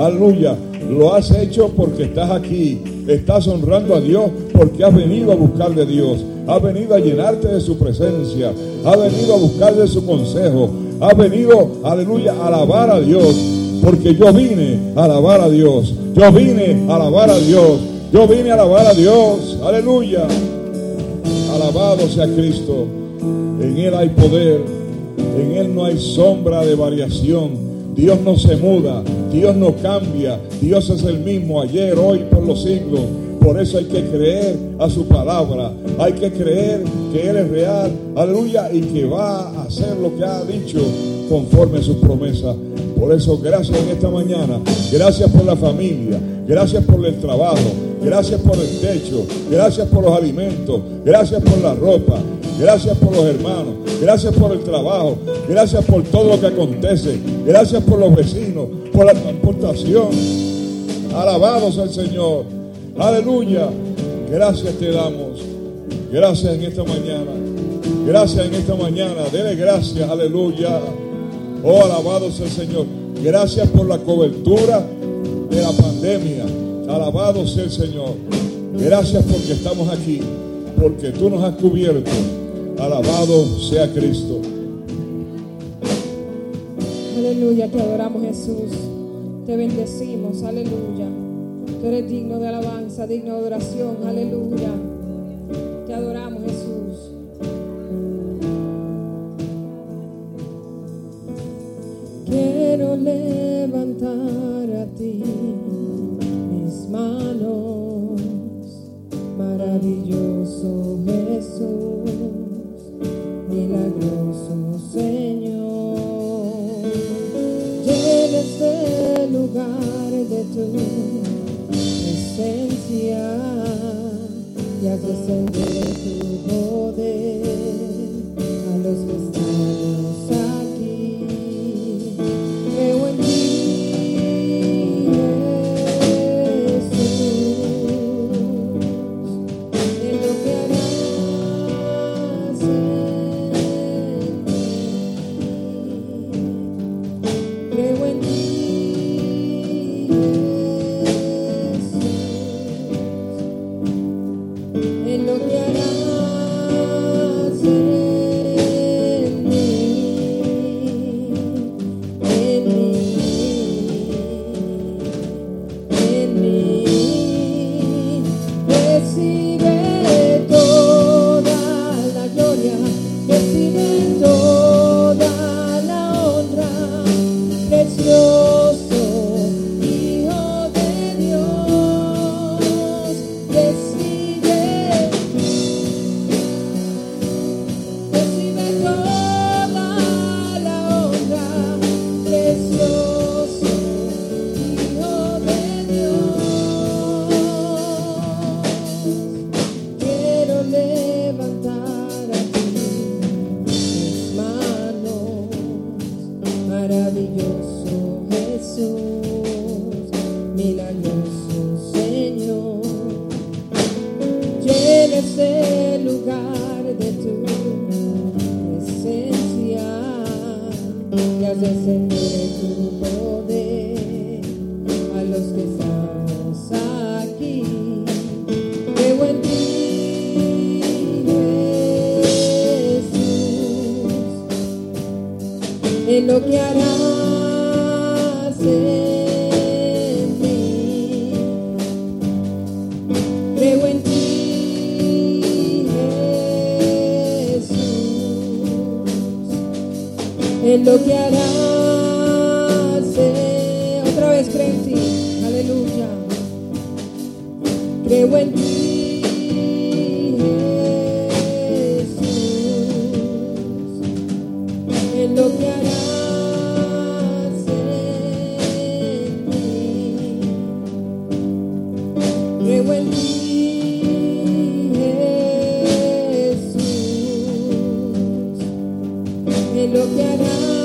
Aleluya. Lo has hecho porque estás aquí. Estás honrando a Dios porque has venido a buscar de Dios. Has venido a llenarte de su presencia. Has venido a buscar de su consejo. Has venido, aleluya, a alabar a Dios. Porque yo vine a alabar a Dios. Yo vine a alabar a Dios. Yo vine a alabar a Dios. Aleluya. Alabado sea Cristo. En Él hay poder. En Él no hay sombra de variación. Dios no se muda. Dios no cambia. Dios es el mismo ayer, hoy, por los siglos. Por eso hay que creer a su palabra. Hay que creer que Él es real. Aleluya. Y que va a hacer lo que ha dicho conforme a sus promesas. Por eso, gracias en esta mañana. Gracias por la familia. Gracias por el trabajo. Gracias por el techo. Gracias por los alimentos. Gracias por la ropa. Gracias por los hermanos. Gracias por el trabajo. Gracias por todo lo que acontece. Gracias por los vecinos. Por la transportación. Alabados al Señor. Aleluya. Gracias te damos. Gracias en esta mañana. Gracias en esta mañana. Dele gracias. Aleluya. Oh, alabado sea el Señor. Gracias por la cobertura de la pandemia. Alabado sea el Señor. Gracias porque estamos aquí. Porque tú nos has cubierto. Alabado sea Cristo. Aleluya, te adoramos Jesús. Te bendecimos. Aleluya. Tú eres digno de alabanza, digno de adoración. Aleluya. Te adoramos Jesús. Quiero levantar maravilloso Jesús, milagroso Señor. Llena este lugar de tu presencia y haz en lo que harás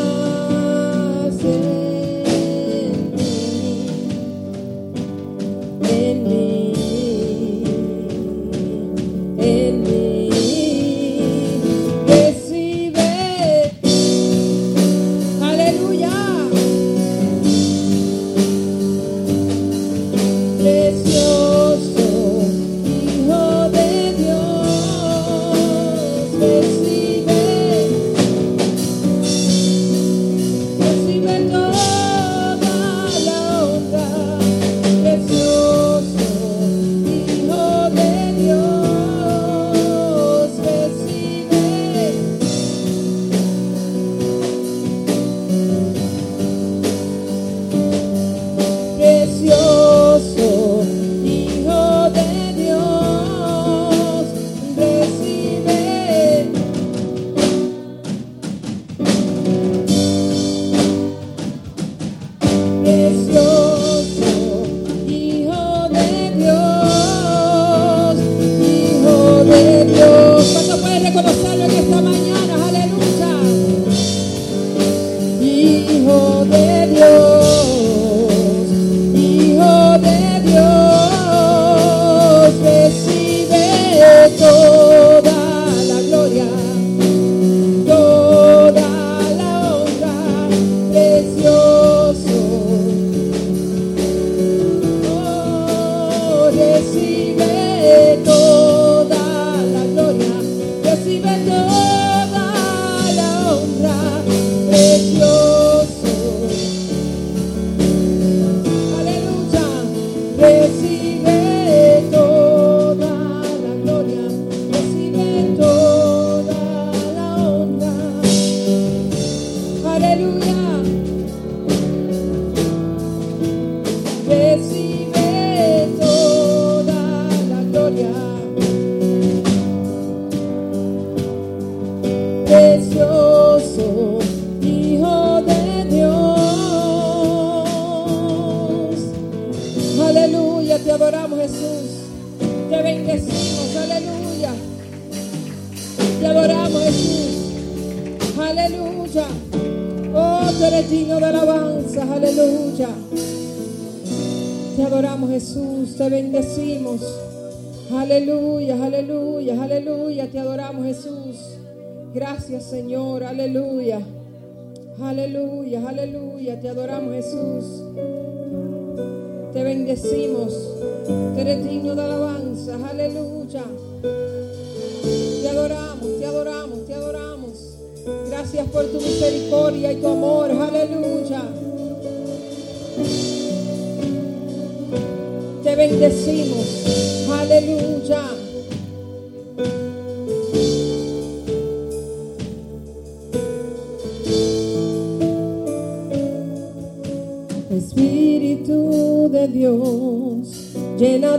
Señor. Aleluya. Aleluya, aleluya. Te adoramos, Jesús. Te bendecimos. Te eres digno de alabanza. Aleluya. Te adoramos, te adoramos, te adoramos. Gracias por tu misericordia y tu amor. Aleluya. Te bendecimos. Aleluya.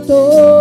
todo.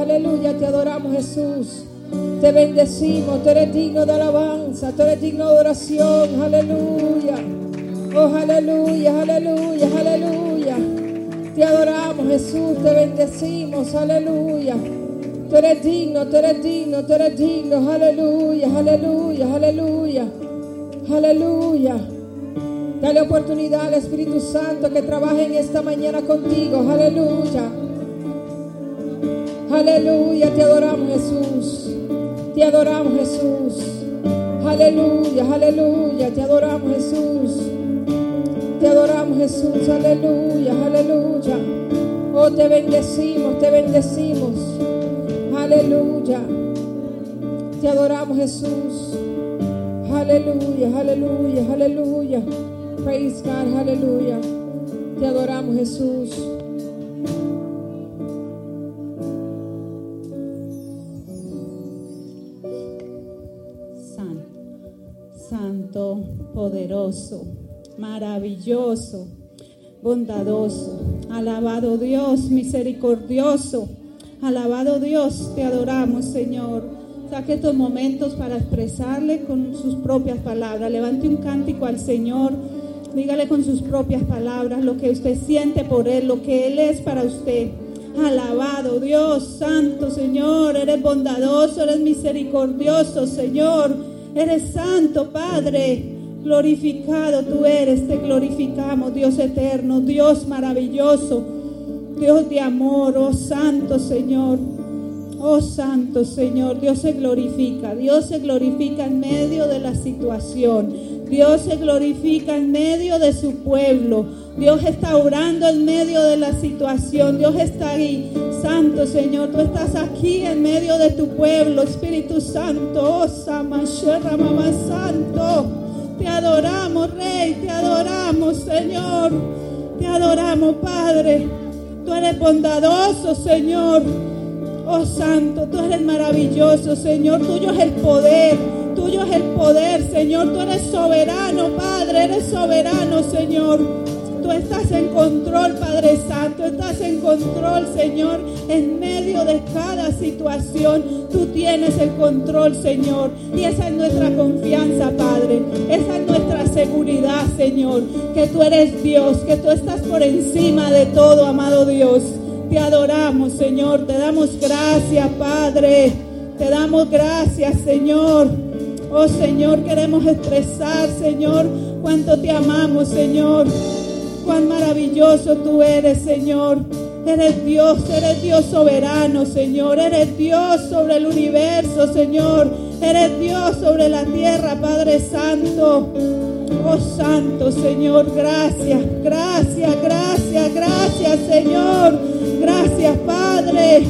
Aleluya, te adoramos Jesús. Te bendecimos, tú eres digno de alabanza, tú eres digno de oración. Aleluya. Oh, aleluya, aleluya, aleluya. Te adoramos Jesús, te bendecimos, aleluya. Tú eres digno, tú eres digno, tú eres digno, aleluya, aleluya, aleluya, aleluya. Dale oportunidad al Espíritu Santo que trabaje en esta mañana contigo. Aleluya. Aleluya. Te adoramos Jesús. Te adoramos Jesús. Aleluya. Aleluya. Te adoramos Jesús. Te adoramos Jesús. Aleluya. Aleluya. Oh, te bendecimos. Te bendecimos. Aleluya. Te adoramos Jesús. Aleluya. Aleluya. Aleluya. Praise God, aleluya. Te adoramos, Jesús. Poderoso, maravilloso, bondadoso. Alabado Dios, misericordioso. Alabado Dios, te adoramos, Señor. Saque estos momentos para expresarle con sus propias palabras. Levante un cántico al Señor. Dígale con sus propias palabras lo que usted siente por Él, lo que Él es para usted. Alabado Dios, santo Señor, eres bondadoso, eres misericordioso, Señor. Eres santo, Padre. Glorificado tú eres, te glorificamos, Dios eterno, Dios maravilloso, Dios de amor, oh santo Señor. Oh Santo Señor, Dios se glorifica, Dios se glorifica en medio de la situación, Dios se glorifica en medio de su pueblo, Dios está orando en medio de la situación, Dios está ahí. Santo Señor, tú estás aquí en medio de tu pueblo, Espíritu Santo, oh Samasherra, Mamá Santo, te adoramos Rey, te adoramos Señor, te adoramos Padre, tú eres bondadoso Señor. Oh Santo, tú eres maravilloso, Señor. Tuyo es el poder, tuyo es el poder, Señor. Tú eres soberano, Padre, eres soberano, Señor. Estás en control, Padre Santo. Estás en control, Señor, en medio de cada situación. Tú tienes el control, Señor. Y esa es nuestra confianza, Padre. Esa es nuestra seguridad, Señor. Que tú eres Dios, que tú estás por encima de todo, amado Dios. Te adoramos, Señor. Te damos gracias, Padre. Te damos gracias, Señor. Oh, Señor, queremos expresar, Señor, cuánto te amamos, Señor. Cuán maravilloso tú eres, Señor. Eres Dios, eres Dios soberano, Señor. Eres Dios sobre el universo, Señor. Eres Dios sobre la tierra, Padre Santo. Oh Santo Señor, gracias, gracias, gracias, gracias Señor. Gracias Padre.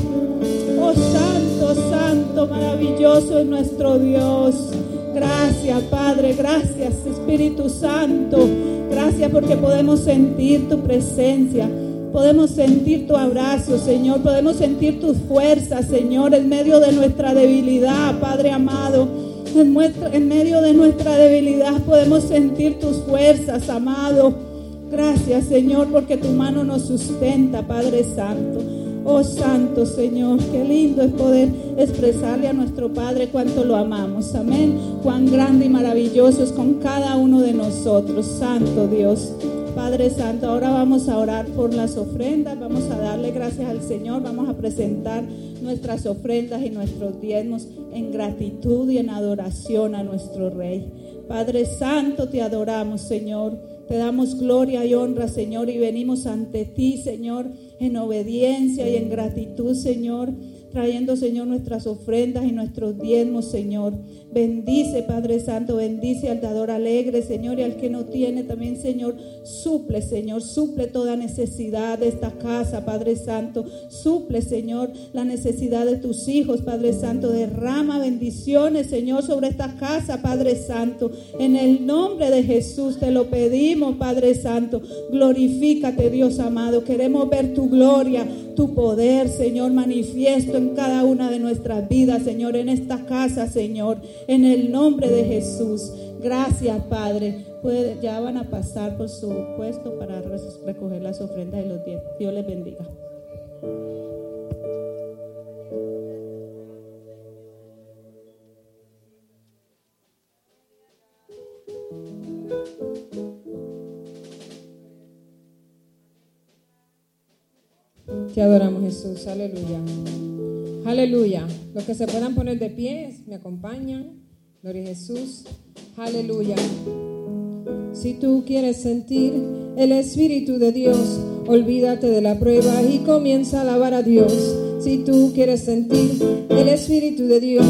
Oh Santo, Santo, maravilloso es nuestro Dios. Gracias Padre, gracias Espíritu Santo. Gracias porque podemos sentir tu presencia. Podemos sentir tu abrazo, Señor. Podemos sentir tus fuerzas, Señor, en medio de nuestra debilidad, Padre amado. En, medio de nuestra debilidad podemos sentir tus fuerzas, amado. Gracias, Señor, porque tu mano nos sustenta, Padre Santo. Oh Santo Señor, qué lindo es poder expresarle a nuestro Padre cuánto lo amamos. Amén. Cuán grande y maravilloso es con cada uno de nosotros. Santo Dios. Padre Santo, ahora vamos a orar por las ofrendas, vamos a darle gracias al Señor, vamos a presentar nuestras ofrendas y nuestros diezmos en gratitud y en adoración a nuestro Rey. Padre Santo, te adoramos, Señor. Te damos gloria y honra, Señor, y venimos ante ti, Señor, en obediencia y en gratitud, Señor trayendo, Señor, nuestras ofrendas y nuestros diezmos, Señor. Bendice, Padre Santo, bendice al dador alegre, Señor, y al que no tiene también, Señor, suple, Señor, suple toda necesidad de esta casa, Padre Santo. Suple, Señor, la necesidad de tus hijos, Padre Santo. Derrama bendiciones, Señor, sobre esta casa, Padre Santo. En el nombre de Jesús te lo pedimos, Padre Santo. Glorifícate, Dios amado. Queremos ver tu gloria, tu poder, Señor, manifiesto en cada una de nuestras vidas, Señor, en esta casa, Señor, en el nombre de Jesús. Gracias, Padre. ya van a pasar por su puesto para recoger las ofrendas de los días. Dios les bendiga. Te adoramos Jesús, aleluya. Aleluya. Los que se puedan poner de pie, me acompañan. Gloria a Jesús. Aleluya. Si tú quieres sentir el Espíritu de Dios, olvídate de la prueba y comienza a alabar a Dios. Si tú quieres sentir el Espíritu de Dios,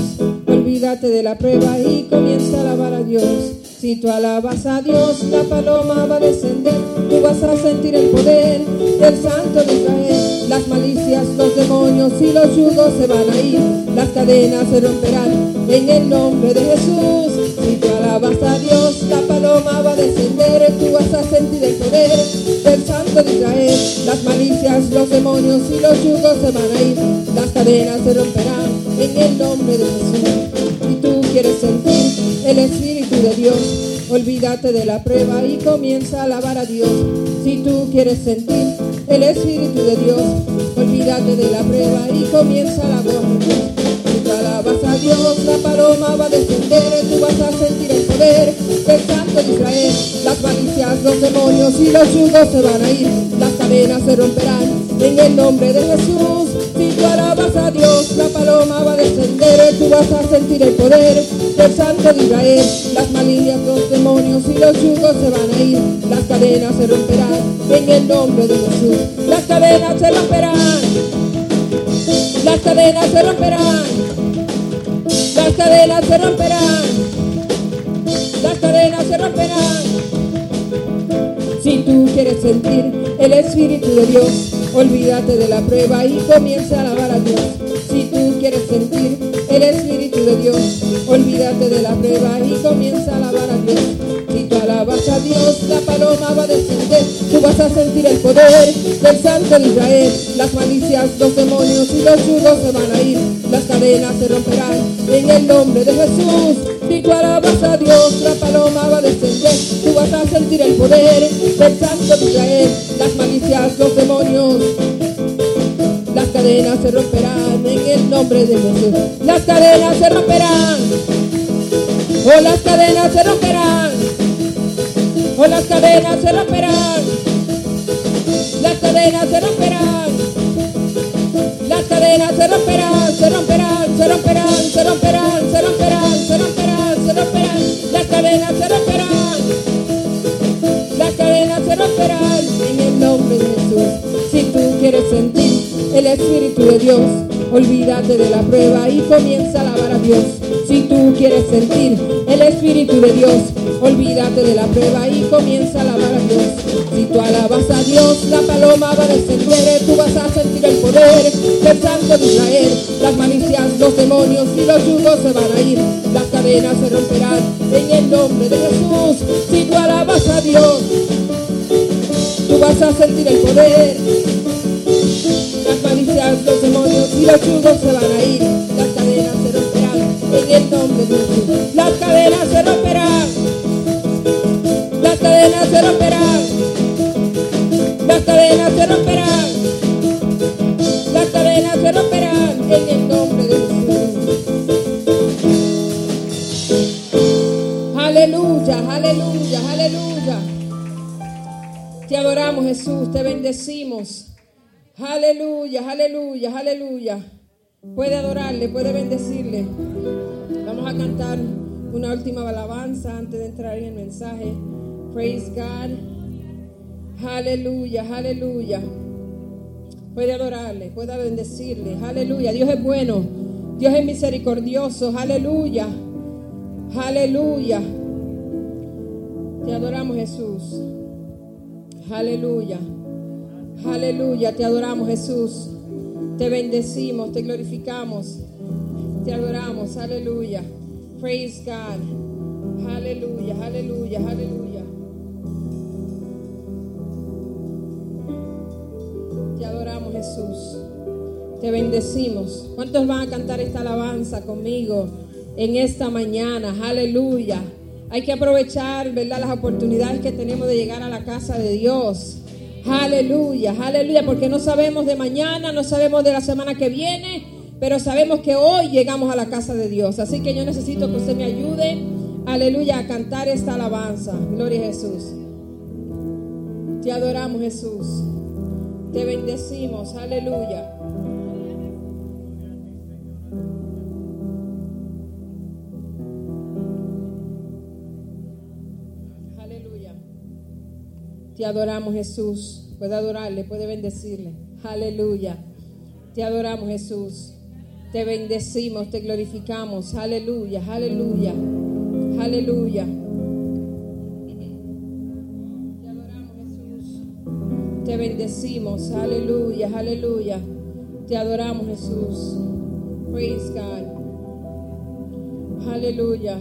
olvídate de la prueba y comienza a alabar a Dios. Si tú alabas a Dios, la paloma va a descender, tú vas a sentir el poder del Santo de Israel. Las malicias, los demonios y los yugos se van a ir, las cadenas se romperán en el nombre de Jesús. Si tú alabas a Dios, la paloma va a descender, tú vas a sentir el poder del Santo de Israel. Las malicias, los demonios y los yugos se van a ir, las cadenas se romperán en el nombre de Jesús. Si tú quieres sentir el Espíritu de Dios, olvídate de la prueba y comienza a alabar a Dios. Si tú quieres sentir el Espíritu de Dios, olvídate de la prueba y comienza a alabar a Dios alabas a Dios, la paloma va a descender, tú vas a sentir el poder del Santo de Israel. Las malicias, los demonios y los yugos se van a ir, las cadenas se romperán en el nombre de Jesús. A Dios, la paloma va a descender, tú vas a sentir el poder del Santo de Israel. Las malicias, los demonios y los yugos se van a ir, las cadenas se romperán en el nombre de Jesús. Las cadenas se romperán. Las cadenas se romperán. Las cadenas se romperán. Las cadenas se romperán. Si tú quieres sentir el Espíritu de Dios, olvídate de la prueba y comienza a alabar a Dios. Si tú quieres sentir el Espíritu de Dios, olvídate de la prueba y comienza a alabar a Dios. Si tú alabas a Dios, la paloma va a descender, tú vas a sentir el poder del Santo de Israel. Las malicias, los demonios y los yugos se van a ir, las cadenas se romperán en el nombre de Jesús. Si tú alabas a Dios, la paloma va a descender, tú vas a sentir el poder del Santo de Israel. Las malicias, los demonios las cadenas se romperán en el nombre de Jesús. Las cadenas se romperán. Oh, las cadenas se romperán. Oh, las cadenas se romperán. Las cadenas se romperán. Las cadenas se romperán, se romperán, se romperán, se romperán, se romperán, olvídate de la prueba y comienza a alabar a Dios. Si tú quieres sentir el Espíritu de Dios, olvídate de la prueba y comienza a alabar a Dios. Si tú alabas a Dios, la paloma va a descender, tú vas a sentir el poder del Santo de Israel. Las malicias, los demonios y los yugos se van a ir, las cadenas se romperán en el nombre de Jesús. Si tú alabas a Dios, tú vas a sentir el poder. Los yugos se van a ir, las cadenas se romperán en el nombre de Jesús. Las cadenas se romperán. Las cadenas se romperán. Las cadenas se romperán. Las cadenas se romperán en el nombre de Jesús. Aleluya, aleluya, aleluya. Te adoramos Jesús, te bendecimos. Aleluya, aleluya, aleluya. Puede adorarle, puede bendecirle. Vamos a cantar una última alabanza antes de entrar en el mensaje. Praise God. Aleluya, aleluya. Puede adorarle, puede bendecirle. Aleluya. Dios es bueno. Dios es misericordioso. Aleluya. Aleluya. Te adoramos Jesús. Aleluya. Aleluya. Te adoramos Jesús. Te bendecimos, te glorificamos. Te adoramos. Aleluya. Praise God. Aleluya, aleluya, aleluya. Te adoramos Jesús. Te bendecimos. ¿Cuántos van a cantar esta alabanza conmigo en esta mañana? Aleluya. Hay que aprovechar, ¿verdad? Las oportunidades que tenemos de llegar a la casa de Dios. Aleluya, aleluya, porque no sabemos de mañana, no sabemos de la semana que viene, pero sabemos que hoy llegamos a la casa de Dios. Así que yo necesito que usted me ayude, aleluya, a cantar esta alabanza. Gloria a Jesús. Te adoramos, Jesús. Te bendecimos, aleluya. Te adoramos, Jesús. Puede adorarle, puede bendecirle. Aleluya. Te adoramos, Jesús. Te bendecimos, te glorificamos. Aleluya, aleluya. Aleluya. Te adoramos, Jesús. Te bendecimos. Aleluya, aleluya. Te adoramos, Jesús. Praise God. Aleluya.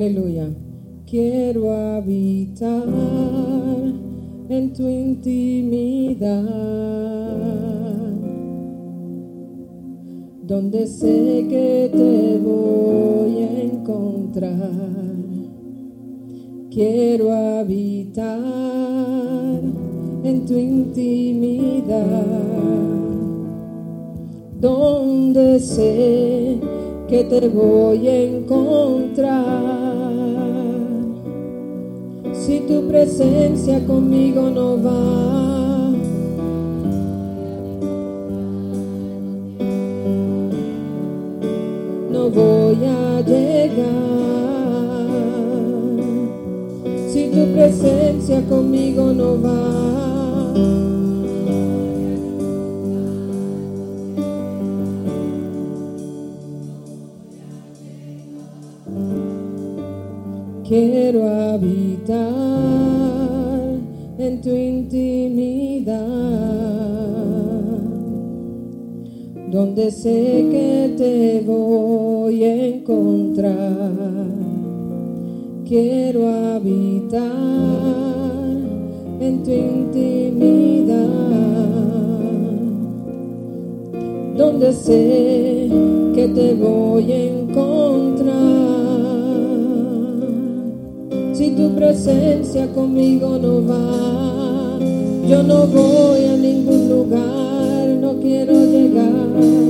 Aleluya. Quiero habitar en tu intimidad, donde sé que te voy a encontrar. Quiero habitar en tu intimidad, donde sé que te voy a encontrar. Tu presencia conmigo no va, no voy a llegar. Si tu presencia conmigo no va. Donde sé que te voy a encontrar. Quiero habitar en tu intimidad, donde sé que te voy a encontrar. Si tu presencia conmigo no va, yo no voy a ningún lugar, no quiero llegar,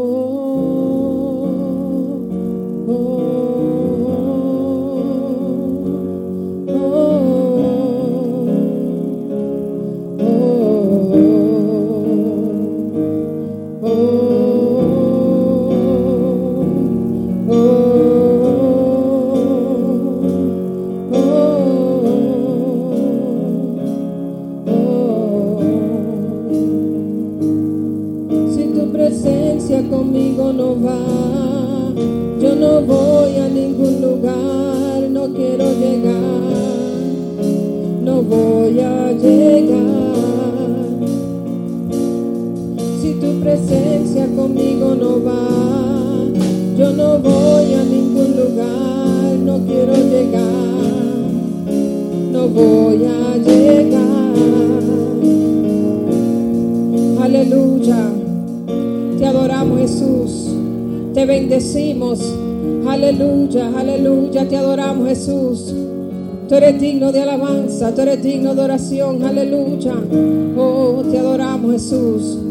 Conmigo no va, yo no voy a ningún lugar, no quiero llegar, no voy a llegar. Aleluya. Te adoramos Jesús. Te bendecimos. Aleluya, aleluya. Te adoramos Jesús. Tú eres digno de alabanza. Tú eres digno de oración. Aleluya. Oh, te adoramos Jesús.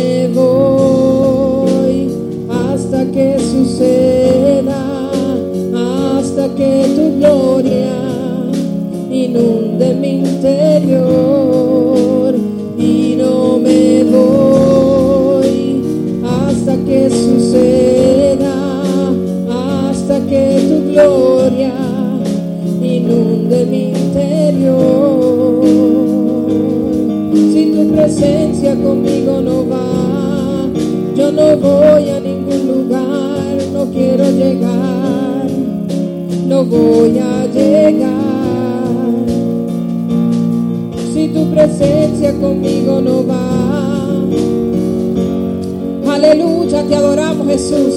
hasta que tu gloria inunde mi interior y no me voy hasta que suceda, hasta que tu gloria inunde mi interior. Si tu presencia conmigo no va, yo no voy a ningún lugar, no quiero llegar, no voy a llegar. Si tu presencia conmigo no va, Aleluya, te adoramos Jesús.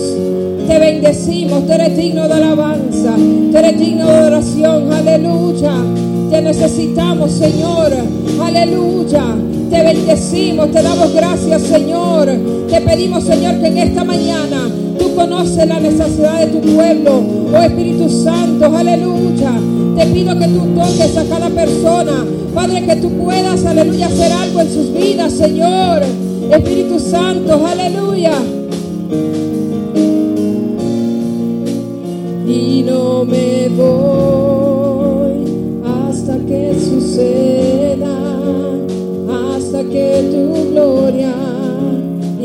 Te bendecimos, tú eres digno de alabanza, tú eres digno de oración. Aleluya, te necesitamos, Señor. Aleluya, te bendecimos, te damos gracias, Señor. Te pedimos, Señor, que en esta mañana tú conoces la necesidad de tu pueblo, oh Espíritu Santo. Aleluya, te pido que tú toques a cada persona, Padre, que tú puedas, aleluya, hacer algo en sus vidas, Señor. Espíritu Santo, aleluya. Y no me voy hasta que suceda, hasta que gloria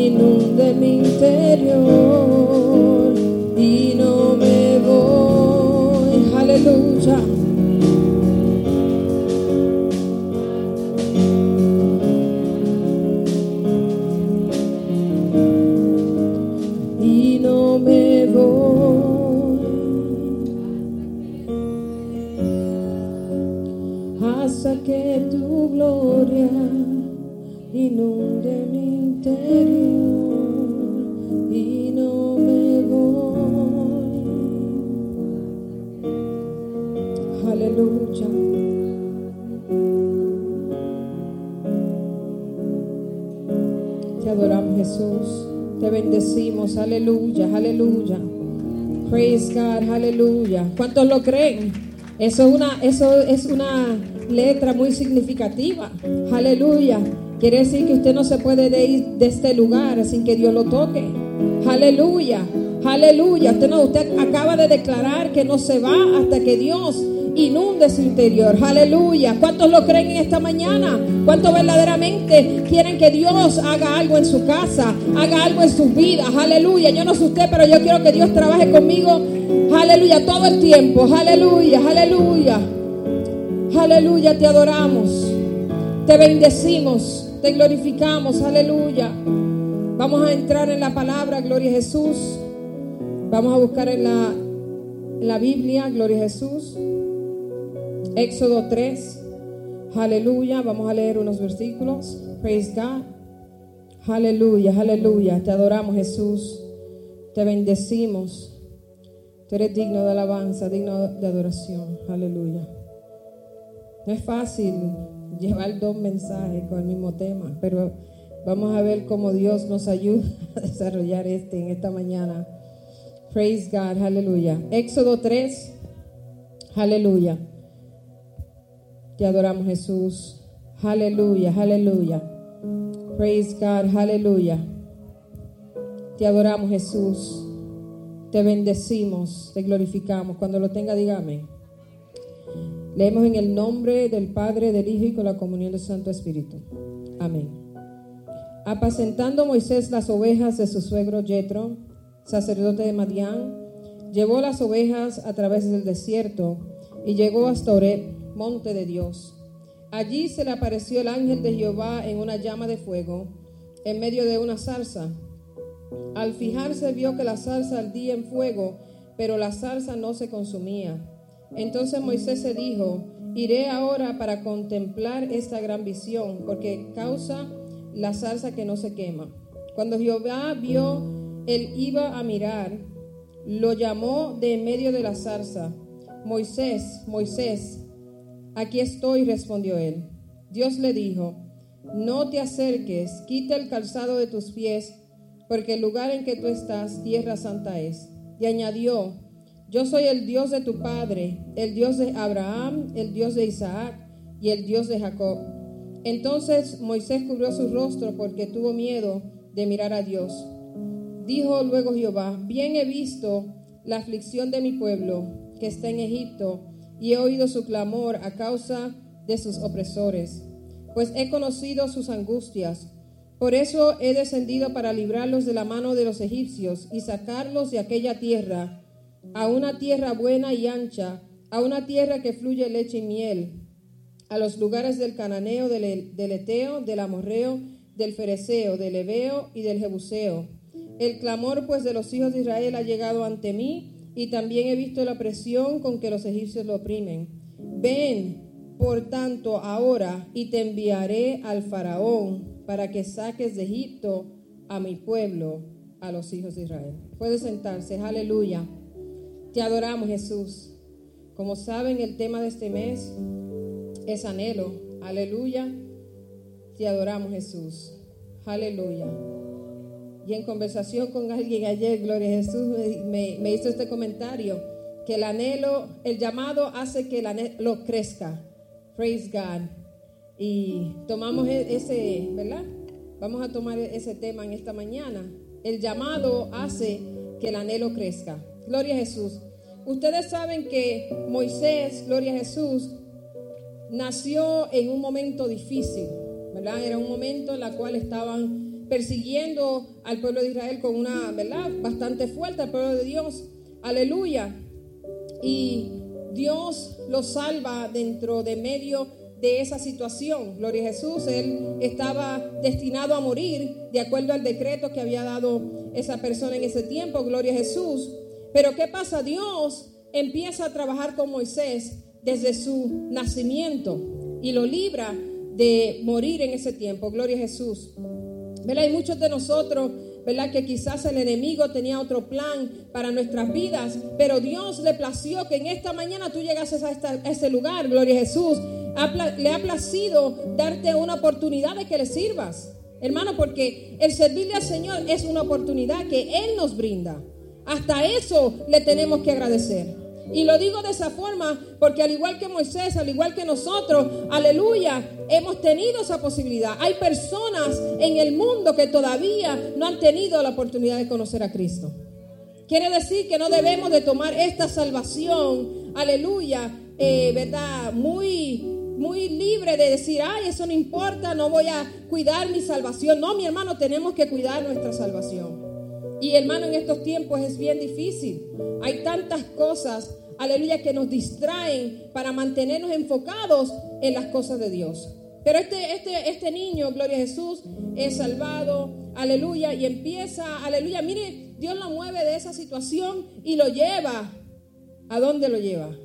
inunde mi interior. Te adoramos Jesús te bendecimos, aleluya, aleluya. Praise God, aleluya. ¿Cuántos lo creen? Eso es una, eso es una letra muy significativa. Aleluya. Quiere decir que usted no se puede de ir de este lugar sin que Dios lo toque. Aleluya. Aleluya. Usted, no, usted acaba de declarar que no se va hasta que Dios inunde su interior. Aleluya. ¿Cuántos lo creen en esta mañana? ¿Cuántos verdaderamente quieren que Dios haga algo en su casa? Haga algo en sus vidas. Aleluya. Yo no sé usted, pero yo quiero que Dios trabaje conmigo. Aleluya. Todo el tiempo. Aleluya. Aleluya. Aleluya. Te adoramos. Te bendecimos. Te glorificamos. Aleluya. Vamos a entrar en la palabra. Gloria a Jesús. Vamos a buscar en la, en la Biblia, Gloria a Jesús, Éxodo 3, aleluya, vamos a leer unos versículos, praise God, aleluya, aleluya, te adoramos Jesús, te bendecimos, tú eres digno de alabanza, digno de adoración, aleluya. No es fácil llevar dos mensajes con el mismo tema, pero vamos a ver cómo Dios nos ayuda a desarrollar este en esta mañana. Praise God, aleluya. Éxodo 3, aleluya. Te adoramos Jesús. Aleluya, aleluya. Praise God, aleluya. Te adoramos Jesús. Te bendecimos, te glorificamos. Cuando lo tenga, dígame. Leemos en el nombre del Padre, del Hijo y con la comunión del Santo Espíritu. Amén. Apacentando Moisés las ovejas de su suegro Jetro, sacerdote de Madián, llevó las ovejas a través del desierto y llegó hasta Oreb, monte de Dios. Allí se le apareció el ángel de Jehová en una llama de fuego, en medio de una zarza. Al fijarse vio que la zarza ardía en fuego, pero la zarza no se consumía. Entonces Moisés se dijo, iré ahora para contemplar esta gran visión, porque causa la zarza que no se quema. Cuando Jehová vio, él iba a mirar, lo llamó de en medio de la zarza. Moisés, Moisés, aquí estoy, respondió él. Dios le dijo, no te acerques, quita el calzado de tus pies, porque el lugar en que tú estás, tierra santa es. Y añadió, yo soy el Dios de tu padre, el Dios de Abraham, el Dios de Isaac y el Dios de Jacob. Entonces Moisés cubrió su rostro porque tuvo miedo de mirar a Dios. Dijo luego Jehová, bien he visto la aflicción de mi pueblo que está en Egipto y he oído su clamor a causa de sus opresores, pues he conocido sus angustias. Por eso he descendido para librarlos de la mano de los egipcios y sacarlos de aquella tierra a una tierra buena y ancha, a una tierra que fluye leche y miel, a los lugares del cananeo, del, del eteo, del amorreo, del fereceo, del ebeo y del jebuseo. El clamor pues de los hijos de Israel ha llegado ante mí y también he visto la presión con que los egipcios lo oprimen. Ven, por tanto, ahora y te enviaré al faraón para que saques de Egipto a mi pueblo, a los hijos de Israel. Puede sentarse, aleluya. Te adoramos, Jesús. Como saben, el tema de este mes es anhelo. Aleluya. Te adoramos, Jesús. Aleluya. Y en conversación con alguien ayer, Gloria a Jesús, me, hizo este comentario, que el anhelo, el llamado hace que el anhelo crezca. Praise God. Y tomamos e, ese, ¿verdad? Vamos a tomar ese tema en esta mañana. El llamado hace que el anhelo crezca. Gloria a Jesús. Ustedes saben que Moisés, gloria a Jesús, nació en un momento difícil, ¿verdad? Era un momento en el cual estaban persiguiendo al pueblo de Israel con una, ¿verdad? Bastante fuerte al pueblo de Dios. Aleluya. Y Dios lo salva dentro de medio de esa situación. Gloria a Jesús, él estaba destinado a morir de acuerdo al decreto que había dado esa persona en ese tiempo. Gloria a Jesús. Pero ¿qué pasa? Dios empieza a trabajar con Moisés desde su nacimiento y lo libra de morir en ese tiempo. Gloria a Jesús. ¿Verdad? Hay muchos de nosotros, ¿verdad? Que quizás el enemigo tenía otro plan para nuestras vidas, pero Dios le plació que en esta mañana tú llegases a, ese lugar, gloria a Jesús. le ha placido darte una oportunidad de que le sirvas, hermano, porque el servirle al Señor es una oportunidad que Él nos brinda. Hasta eso le tenemos que agradecer. Y lo digo de esa forma porque al igual que Moisés, al igual que nosotros, aleluya, hemos tenido esa posibilidad. Hay personas en el mundo que todavía no han tenido la oportunidad de conocer a Cristo. Quiere decir que no debemos de tomar esta salvación, aleluya, eh, ¿verdad? Muy, muy libre de decir, ay, eso no importa, no voy a cuidar mi salvación. No, mi hermano, tenemos que cuidar nuestra salvación. Y hermano, en estos tiempos es bien difícil. Hay tantas cosas, aleluya, que nos distraen para mantenernos enfocados en las cosas de Dios. Pero este, este, este niño, gloria a Jesús, es salvado, aleluya, y empieza, aleluya. Mire, Dios lo mueve de esa situación y lo lleva. ¿A dónde lo lleva?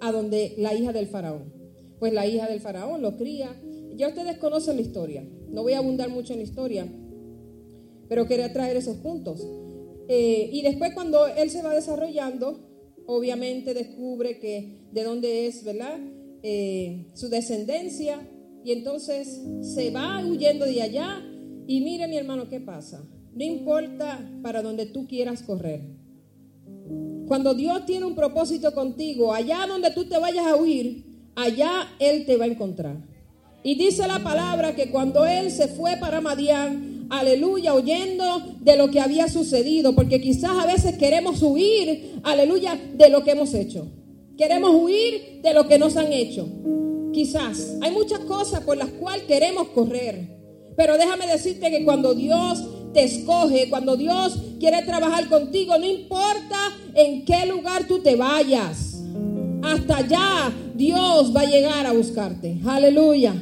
A donde la hija del faraón. Pues la hija del faraón lo cría. Ya ustedes conocen la historia. No voy a abundar mucho en la historia, pero quería traer esos puntos. Eh, y después cuando él se va desarrollando, obviamente descubre que de dónde es, ¿verdad? Eh, su descendencia. Y entonces se va huyendo de allá. Y mire mi hermano, ¿qué pasa? No importa para donde tú quieras correr. Cuando Dios tiene un propósito contigo, allá donde tú te vayas a huir, allá Él te va a encontrar. Y dice la palabra que cuando Él se fue para Madián, aleluya, oyendo de lo que había sucedido, porque quizás a veces queremos huir, aleluya, de lo que hemos hecho. Queremos huir de lo que nos han hecho. Quizás hay muchas cosas por las cuales queremos correr. Pero déjame decirte que cuando Dios te escoge, cuando Dios quiere trabajar contigo, no importa en qué lugar tú te vayas, hasta allá Dios va a llegar a buscarte. Aleluya.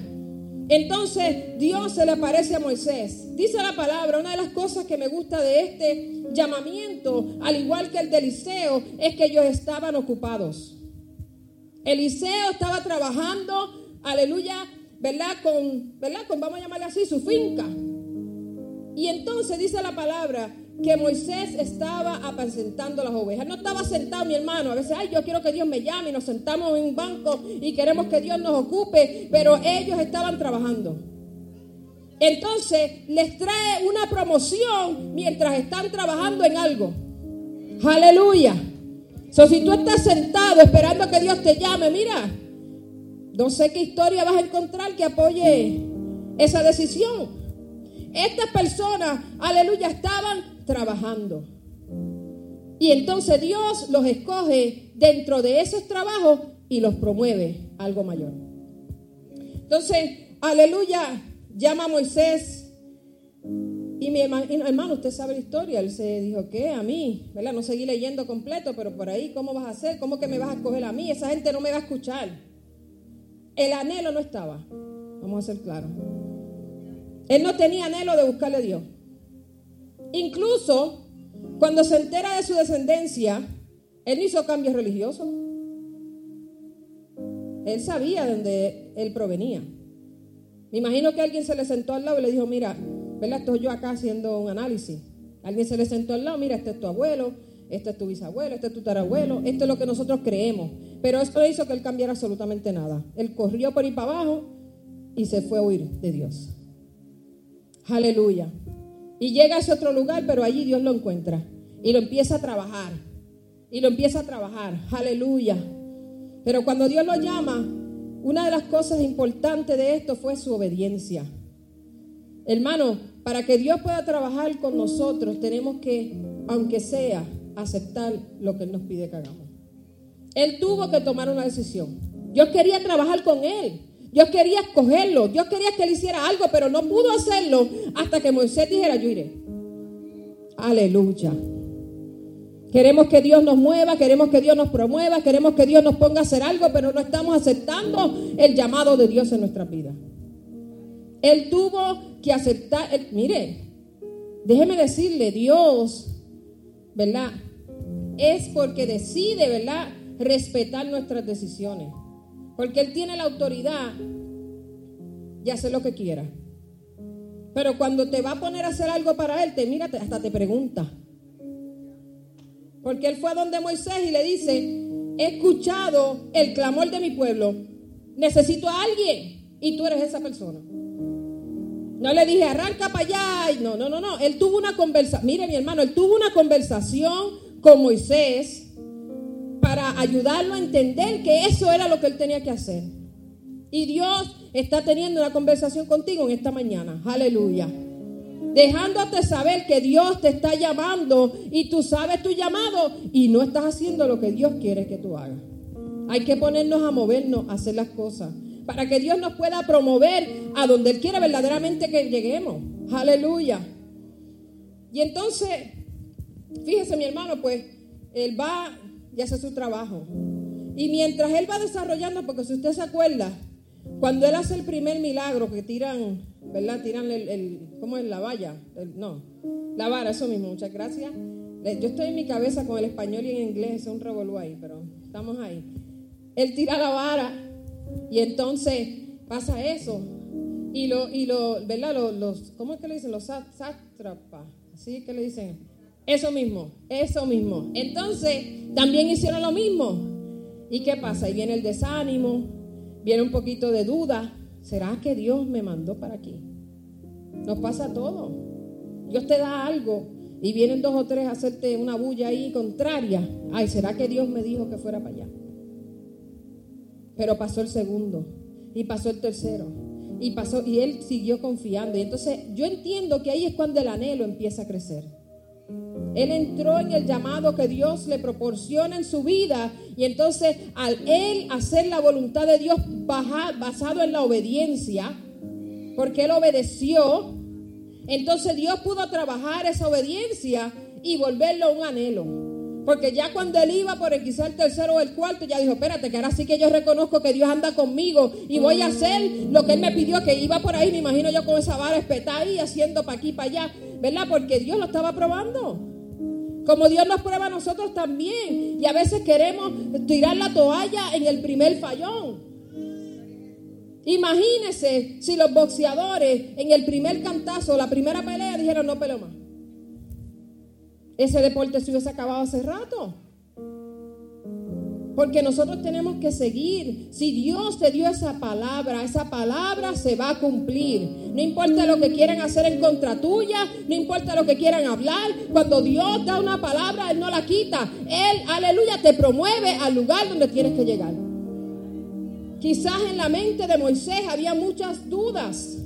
Entonces Dios se le aparece a Moisés. Dice la palabra, una de las cosas que me gusta de este llamamiento, al igual que el de Eliseo, es que ellos estaban ocupados. Eliseo estaba trabajando, aleluya, ¿verdad? Con, ¿verdad? Con, vamos a llamarle así, su finca. Y entonces dice la palabra que Moisés estaba apacentando las ovejas. No estaba sentado mi hermano. A veces, ay, yo quiero que Dios me llame y nos sentamos en un banco y queremos que Dios nos ocupe, pero ellos estaban trabajando. Entonces les trae una promoción mientras están trabajando en algo. Aleluya. Si tú estás sentado esperando que Dios te llame, mira, no sé qué historia vas a encontrar que apoye esa decisión. Estas personas, aleluya, estaban trabajando. Y entonces Dios los escoge dentro de esos trabajos y los promueve algo mayor. Entonces, aleluya, llama a Moisés. Y mi hermano, usted sabe la historia. Él se dijo, ¿qué? A mí, ¿verdad? No seguí leyendo completo, pero por ahí, ¿cómo vas a hacer? ¿Cómo que me vas a escoger a mí? Esa gente no me va a escuchar. El anhelo no estaba. Vamos a ser claros. Él no tenía anhelo de buscarle a Dios. Incluso cuando se entera de su descendencia, él no hizo cambios religiosos. Él sabía de dónde él provenía. Me imagino que alguien se le sentó al lado y le dijo, mira, ¿verdad? Estoy yo acá haciendo un análisis. Alguien se le sentó al lado, mira, este es tu abuelo, este es tu bisabuelo, este es tu tarabuelo, esto es lo que nosotros creemos. Pero esto no hizo que él cambiara absolutamente nada. Él corrió por ahí para abajo y se fue a huir de Dios. Aleluya. Y llega a ese otro lugar, pero allí Dios lo encuentra. Y lo empieza a trabajar. Y lo empieza a trabajar. Aleluya. Pero cuando Dios lo llama, una de las cosas importantes de esto fue su obediencia. Hermano, para que Dios pueda trabajar con nosotros, tenemos que, aunque sea, aceptar lo que Él nos pide que hagamos. Él tuvo que tomar una decisión. Dios quería trabajar con Él. Dios quería escogerlo, Dios quería que él hiciera algo, pero no pudo hacerlo hasta que Moisés dijera, yo iré. Aleluya. Queremos que Dios nos mueva, queremos que Dios nos promueva, queremos que Dios nos ponga a hacer algo, pero no estamos aceptando el llamado de Dios en nuestra vida. Él tuvo que aceptar, mire, déjeme decirle, Dios, ¿verdad? Es porque decide, ¿verdad? Respetar nuestras decisiones. Porque Él tiene la autoridad y hace lo que quiera. Pero cuando te va a poner a hacer algo para Él, te mira, hasta te pregunta. Porque Él fue a donde Moisés y le dice, he escuchado el clamor de mi pueblo, necesito a alguien y tú eres esa persona. No le dije, arranca para allá. No, no, no, no. Él tuvo una conversación. Mire, mi hermano, él tuvo una conversación con Moisés para ayudarlo a entender que eso era lo que él tenía que hacer. Y Dios está teniendo una conversación contigo en esta mañana. Aleluya. Dejándote saber que Dios te está llamando y tú sabes tu llamado y no estás haciendo lo que Dios quiere que tú hagas. Hay que ponernos a movernos, a hacer las cosas, para que Dios nos pueda promover a donde Él quiere verdaderamente que lleguemos. Aleluya. Y entonces, fíjese mi hermano, pues Él va y hace su trabajo. Y mientras él va desarrollando, porque si usted se acuerda, cuando él hace el primer milagro que tiran, ¿verdad? Tiran el, ¿cómo es la valla? no, la vara, eso mismo, muchas gracias. Yo estoy en mi cabeza con el español y en inglés, es un revolú ahí, pero estamos ahí. Él tira la vara y entonces pasa eso. Y lo, y lo, ¿verdad? Los, los- ¿cómo es que le dicen? Los sá- sátrapas. Es que le dicen. Eso mismo, eso mismo. Entonces, también hicieron lo mismo. ¿Y qué pasa? Ahí viene el desánimo, viene un poquito de duda. ¿Será que Dios me mandó para aquí? Nos pasa todo. Dios te da algo y vienen dos o tres a hacerte una bulla ahí contraria. Ay, ¿será que Dios me dijo que fuera para allá? Pero pasó el segundo y pasó el tercero y pasó y él siguió confiando. Y entonces yo entiendo que ahí es cuando el anhelo empieza a crecer. Él entró en el llamado que Dios le proporciona en su vida y entonces al él hacer la voluntad de Dios basado en la obediencia, porque él obedeció, entonces Dios pudo trabajar esa obediencia y volverlo un anhelo. Porque ya cuando él iba por el quizá el tercero o el cuarto, ya dijo, espérate, que ahora sí que yo reconozco que Dios anda conmigo y voy a hacer lo que él me pidió, que iba por ahí, me imagino yo con esa vara espetada ahí, haciendo para aquí, para allá, ¿verdad? Porque Dios lo estaba probando. Como Dios nos prueba a nosotros también. Y a veces queremos tirar la toalla en el primer fallón. Imagínese si los boxeadores en el primer cantazo, la primera pelea, dijeron no peleo más. Ese deporte se hubiese acabado hace rato. Porque nosotros tenemos que seguir. Si Dios te dio esa palabra, esa palabra se va a cumplir. No importa lo que quieran hacer en contra tuya, no importa lo que quieran hablar. Cuando Dios da una palabra, Él no la quita. Él, aleluya, te promueve al lugar donde tienes que llegar. Quizás en la mente de Moisés había muchas dudas.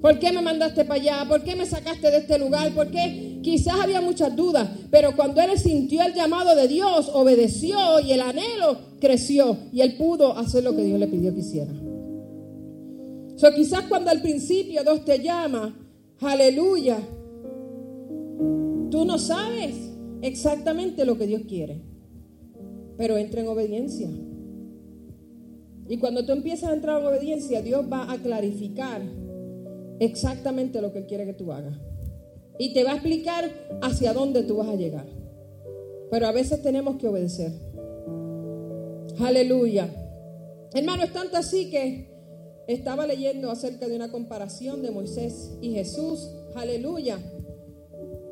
¿Por qué me mandaste para allá? ¿Por qué me sacaste de este lugar? ¿Por qué? Quizás había muchas dudas, pero cuando él sintió el llamado de Dios, obedeció y el anhelo creció y él pudo hacer lo que Dios le pidió que hiciera. So, quizás cuando al principio Dios te llama, aleluya, tú no sabes exactamente lo que Dios quiere, pero entra en obediencia. Y cuando tú empiezas a entrar en obediencia, Dios va a clarificar exactamente lo que quiere que tú hagas. Y te va a explicar hacia dónde tú vas a llegar. Pero a veces tenemos que obedecer. Aleluya. Hermano, es tanto así que estaba leyendo acerca de una comparación de Moisés y Jesús. Aleluya.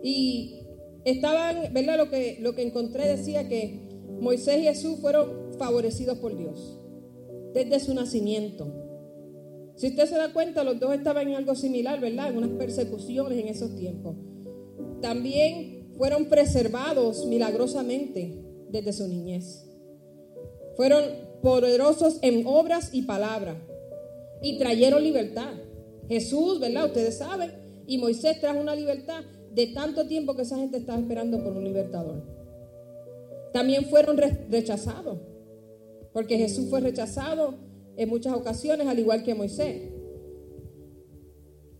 Y estaban, ¿verdad? Lo que, lo que encontré decía que Moisés y Jesús fueron favorecidos por Dios desde su nacimiento. Si usted se da cuenta, los dos estaban en algo similar, ¿verdad? En unas persecuciones en esos tiempos. También fueron preservados milagrosamente desde su niñez. Fueron poderosos en obras y palabras y trajeron libertad. Jesús, ¿verdad? Ustedes saben, y Moisés trajo una libertad de tanto tiempo que esa gente estaba esperando por un libertador. También fueron re- rechazados, porque Jesús fue rechazado en muchas ocasiones, al igual que Moisés.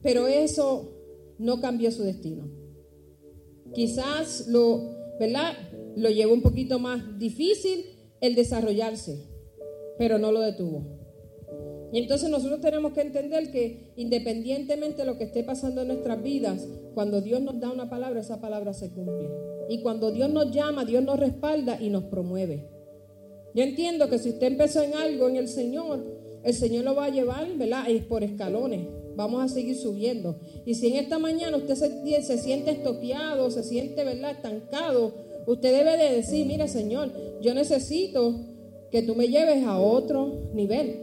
Pero eso no cambió su destino. Quizás lo, ¿verdad? Lo llevó un poquito más difícil el desarrollarse, pero no lo detuvo. Y entonces nosotros tenemos que entender que independientemente de lo que esté pasando en nuestras vidas, cuando Dios nos da una palabra, esa palabra se cumple. Y cuando Dios nos llama, Dios nos respalda y nos promueve. Yo entiendo que si usted empezó en algo en el Señor, el Señor lo va a llevar, ¿verdad? Es por escalones. Vamos a seguir subiendo. Y si en esta mañana usted se, se siente estoqueado, se siente, ¿verdad? Estancado, usted debe de decir, mira Señor, yo necesito que tú me lleves a otro nivel.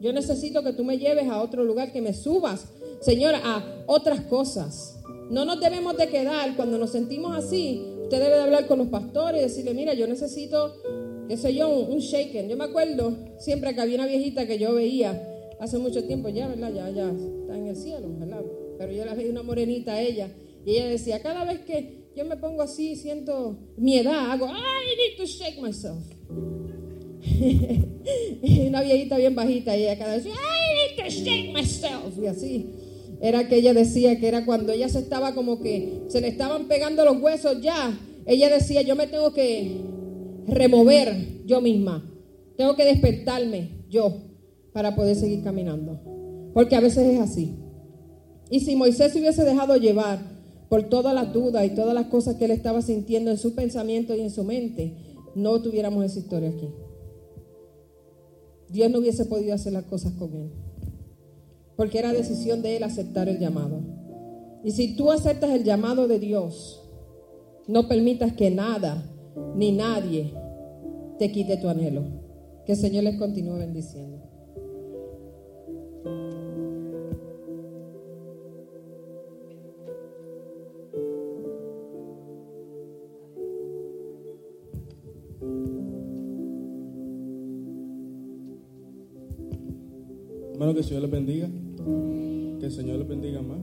Yo necesito que tú me lleves a otro lugar, que me subas, Señor, a otras cosas. No nos debemos de quedar cuando nos sentimos así. Usted debe de hablar con los pastores y decirle, mira, yo necesito qué sé yo, un, un shaken. Yo me acuerdo siempre que había una viejita que yo veía hace mucho tiempo, ya, ¿verdad? Ya, ya está en el cielo, ¿verdad? Pero yo la veía una morenita a ella y ella decía, cada vez que yo me pongo así, siento mi edad, hago, I need to shake myself. y una viejita bien bajita y ella cada vez, I need to shake myself. Y así. Era que ella decía que era cuando ella se estaba como que se le estaban pegando los huesos ya. Ella decía, yo me tengo que remover yo misma. Tengo que despertarme yo para poder seguir caminando. Porque a veces es así. Y si Moisés se hubiese dejado llevar por todas las dudas y todas las cosas que él estaba sintiendo en su pensamiento y en su mente, no tuviéramos esa historia aquí. Dios no hubiese podido hacer las cosas con él. Porque era decisión de él aceptar el llamado. Y si tú aceptas el llamado de Dios, no permitas que nada ni nadie te quite tu anhelo. Que el Señor les continúe bendiciendo. Hermano, que el Señor les bendiga. Que el Señor les bendiga más.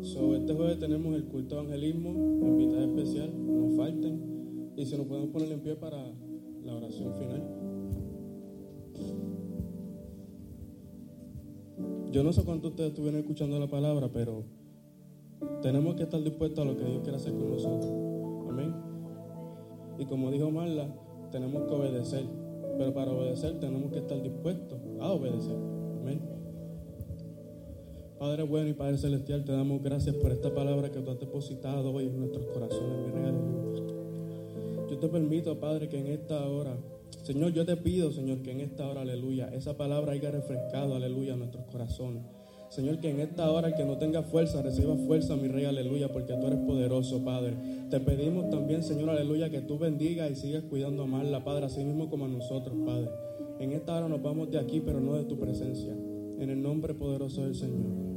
So, este jueves tenemos el culto de evangelismo, invitada especial, no falten. Y si nos podemos poner en pie para la oración final. Yo no sé cuánto ustedes estuvieron escuchando la palabra, pero tenemos que estar dispuestos a lo que Dios quiere hacer con nosotros. Amén. Y como dijo Marla, tenemos que obedecer. Pero para obedecer tenemos que estar dispuestos a obedecer. Amén. Padre bueno y Padre celestial, te damos gracias por esta palabra que tú has depositado hoy en nuestros corazones, mi. Yo te permito, Padre, que en esta hora, Señor, yo te pido, Señor, que en esta hora, aleluya, esa palabra haya refrescado, aleluya, nuestros corazones. Señor, que en esta hora el que no tenga fuerza, reciba fuerza, mi rey, aleluya, porque tú eres poderoso, Padre. Te pedimos también, Señor, aleluya, que tú bendigas y sigas cuidando a la Padre, así mismo como a nosotros, Padre. En esta hora nos vamos de aquí, pero no de tu presencia. En el nombre poderoso del Señor.